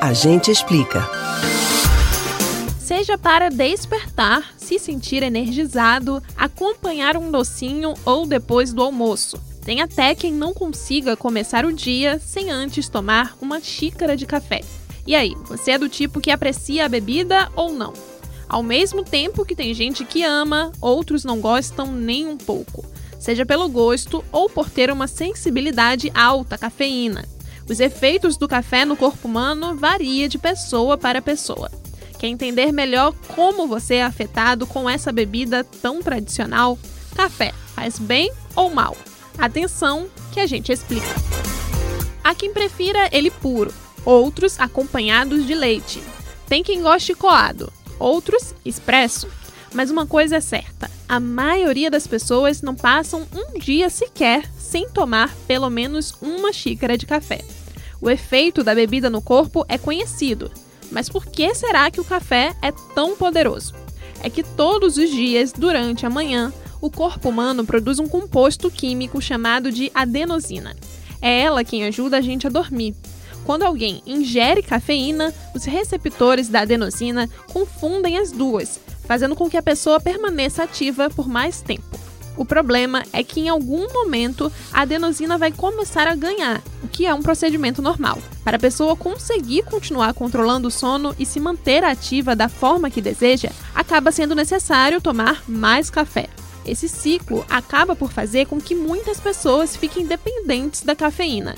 A gente explica. Seja para despertar, se sentir energizado, acompanhar um docinho ou depois do almoço. Tem até quem não consiga começar o dia sem antes tomar uma xícara de café. E aí, você é do tipo que aprecia a bebida ou não? Ao mesmo tempo que tem gente que ama, outros não gostam nem um pouco, seja pelo gosto ou por ter uma sensibilidade alta à cafeína. Os efeitos do café no corpo humano varia de pessoa para pessoa. Quer entender melhor como você é afetado com essa bebida tão tradicional? Café faz bem ou mal? Atenção que a gente explica. Há quem prefira ele puro, outros acompanhados de leite. Tem quem goste coado, outros expresso. Mas uma coisa é certa: a maioria das pessoas não passam um dia sequer sem tomar pelo menos uma xícara de café. O efeito da bebida no corpo é conhecido, mas por que será que o café é tão poderoso? É que todos os dias, durante a manhã, o corpo humano produz um composto químico chamado de adenosina. É ela quem ajuda a gente a dormir. Quando alguém ingere cafeína, os receptores da adenosina confundem as duas, fazendo com que a pessoa permaneça ativa por mais tempo. O problema é que em algum momento a adenosina vai começar a ganhar, que é um procedimento normal. Para a pessoa conseguir continuar controlando o sono e se manter ativa da forma que deseja, acaba sendo necessário tomar mais café. Esse ciclo acaba por fazer com que muitas pessoas fiquem dependentes da cafeína.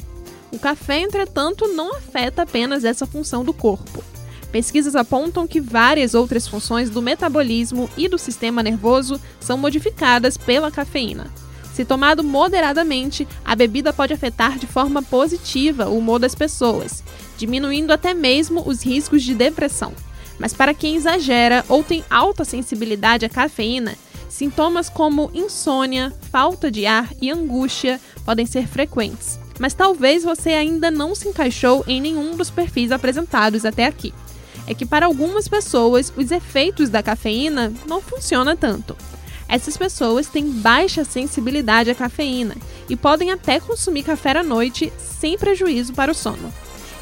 O café, entretanto, não afeta apenas essa função do corpo. Pesquisas apontam que várias outras funções do metabolismo e do sistema nervoso são modificadas pela cafeína. Se tomado moderadamente, a bebida pode afetar de forma positiva o humor das pessoas, diminuindo até mesmo os riscos de depressão. Mas para quem exagera ou tem alta sensibilidade à cafeína, sintomas como insônia, falta de ar e angústia podem ser frequentes. Mas talvez você ainda não se encaixou em nenhum dos perfis apresentados até aqui é que para algumas pessoas os efeitos da cafeína não funcionam tanto. Essas pessoas têm baixa sensibilidade à cafeína e podem até consumir café à noite sem prejuízo para o sono.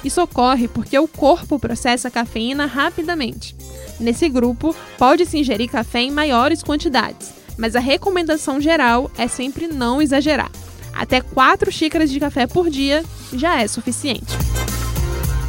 Isso ocorre porque o corpo processa a cafeína rapidamente. Nesse grupo, pode-se ingerir café em maiores quantidades, mas a recomendação geral é sempre não exagerar. Até 4 xícaras de café por dia já é suficiente.